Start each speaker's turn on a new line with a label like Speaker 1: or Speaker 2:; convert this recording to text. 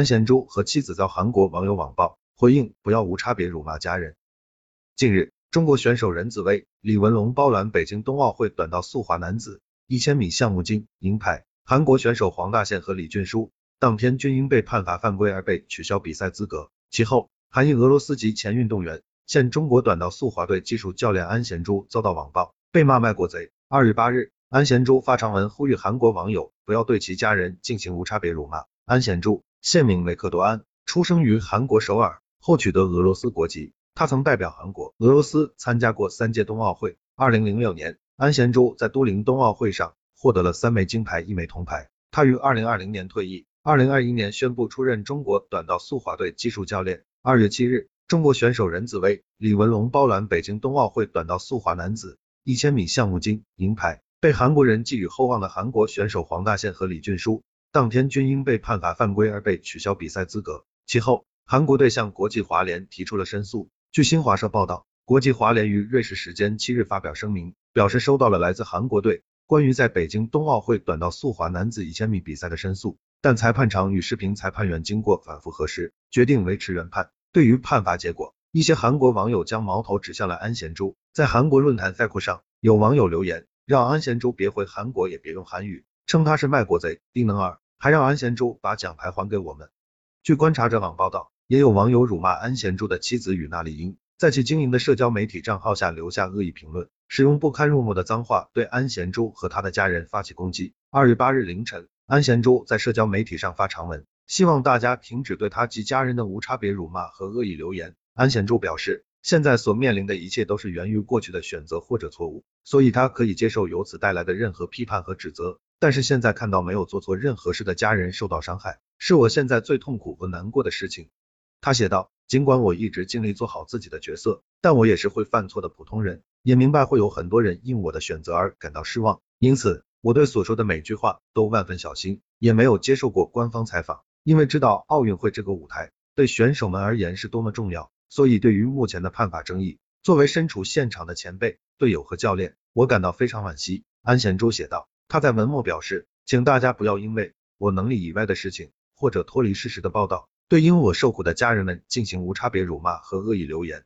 Speaker 1: 安贤洙和妻子遭韩国网友网暴，回应不要无差别辱骂家人。近日，中国选手任子威、李文龙包揽北京冬奥会短道速滑男子一千米项目金银牌，韩国选手黄大宪和李俊书当天均因被判罚犯规而被取消比赛资格。其后，韩裔俄罗斯籍前运动员、现中国短道速滑队技术教练安贤洙遭到网暴，被骂卖国贼。二月八日，安贤洙发长文呼吁韩国网友不要对其家人进行无差别辱骂。安贤洙。现名雷克多安，出生于韩国首尔，后取得俄罗斯国籍。他曾代表韩国、俄罗斯参加过三届冬奥会。二零零六年，安贤洙在都灵冬奥会上获得了三枚金牌、一枚铜牌。他于二零二零年退役，二零二一年宣布出任中国短道速滑队技术教练。二月七日，中国选手任子威、李文龙包揽北京冬奥会短道速滑男子一千米项目金银牌，被韩国人寄予厚望的韩国选手黄大宪和李俊书。当天均因被判罚犯规而被取消比赛资格。其后，韩国队向国际滑联提出了申诉。据新华社报道，国际滑联于瑞士时间七日发表声明，表示收到了来自韩国队关于在北京冬奥会短道速滑男子一千米比赛的申诉，但裁判长与视频裁判员经过反复核实，决定维持原判。对于判罚结果，一些韩国网友将矛头指向了安贤洙。在韩国论坛赛库上，有网友留言，让安贤洙别回韩国，也别用韩语。称他是卖国贼、低能儿，还让安贤洙把奖牌还给我们。据观察者网报道，也有网友辱骂安贤洙的妻子与那丽英，在其经营的社交媒体账号下留下恶意评论，使用不堪入目的脏话对安贤洙和他的家人发起攻击。二月八日凌晨，安贤洙在社交媒体上发长文，希望大家停止对他及家人的无差别辱骂和恶意留言。安贤洙表示，现在所面临的一切都是源于过去的选择或者错误，所以他可以接受由此带来的任何批判和指责。但是现在看到没有做错任何事的家人受到伤害，是我现在最痛苦和难过的事情。他写道，尽管我一直尽力做好自己的角色，但我也是会犯错的普通人，也明白会有很多人因我的选择而感到失望。因此，我对所说的每句话都万分小心，也没有接受过官方采访，因为知道奥运会这个舞台对选手们而言是多么重要。所以，对于目前的判罚争议，作为身处现场的前辈、队友和教练，我感到非常惋惜。安贤洙写道。他在文末表示，请大家不要因为我能力以外的事情，或者脱离事实的报道，对因我受苦的家人们进行无差别辱骂和恶意留言。